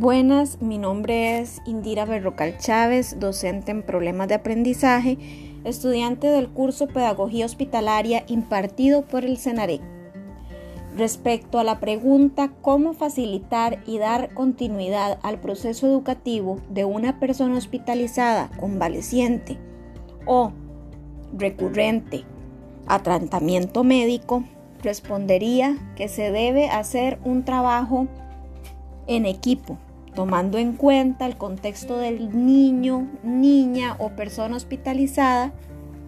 Buenas, mi nombre es Indira Berrocal Chávez, docente en problemas de aprendizaje, estudiante del curso Pedagogía Hospitalaria impartido por el CENAREC. Respecto a la pregunta cómo facilitar y dar continuidad al proceso educativo de una persona hospitalizada convaleciente o recurrente a tratamiento médico, respondería que se debe hacer un trabajo en equipo, tomando en cuenta el contexto del niño, niña o persona hospitalizada,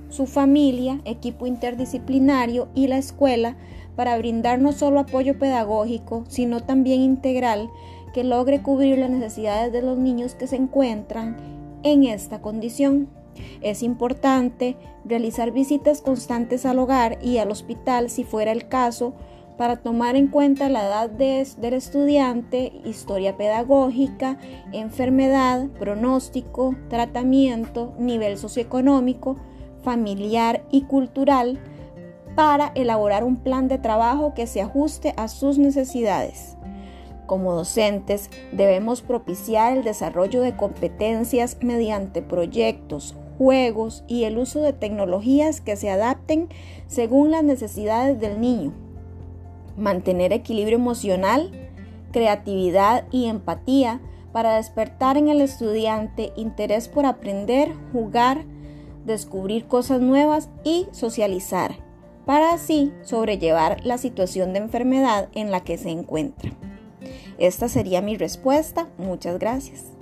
su familia, equipo interdisciplinario y la escuela para brindar no solo apoyo pedagógico, sino también integral que logre cubrir las necesidades de los niños que se encuentran en esta condición. Es importante realizar visitas constantes al hogar y al hospital si fuera el caso para tomar en cuenta la edad del estudiante, historia pedagógica, enfermedad, pronóstico, tratamiento, nivel socioeconómico, familiar y cultural para elaborar un plan de trabajo que se ajuste a sus necesidades. Como docentes debemos propiciar el desarrollo de competencias mediante proyectos, juegos y el uso de tecnologías que se adapten según las necesidades del niño mantener equilibrio emocional, creatividad y empatía para despertar en el estudiante interés por aprender, jugar, descubrir cosas nuevas y socializar, para así sobrellevar la situación de enfermedad en la que se encuentra. Esta sería mi respuesta. Muchas gracias.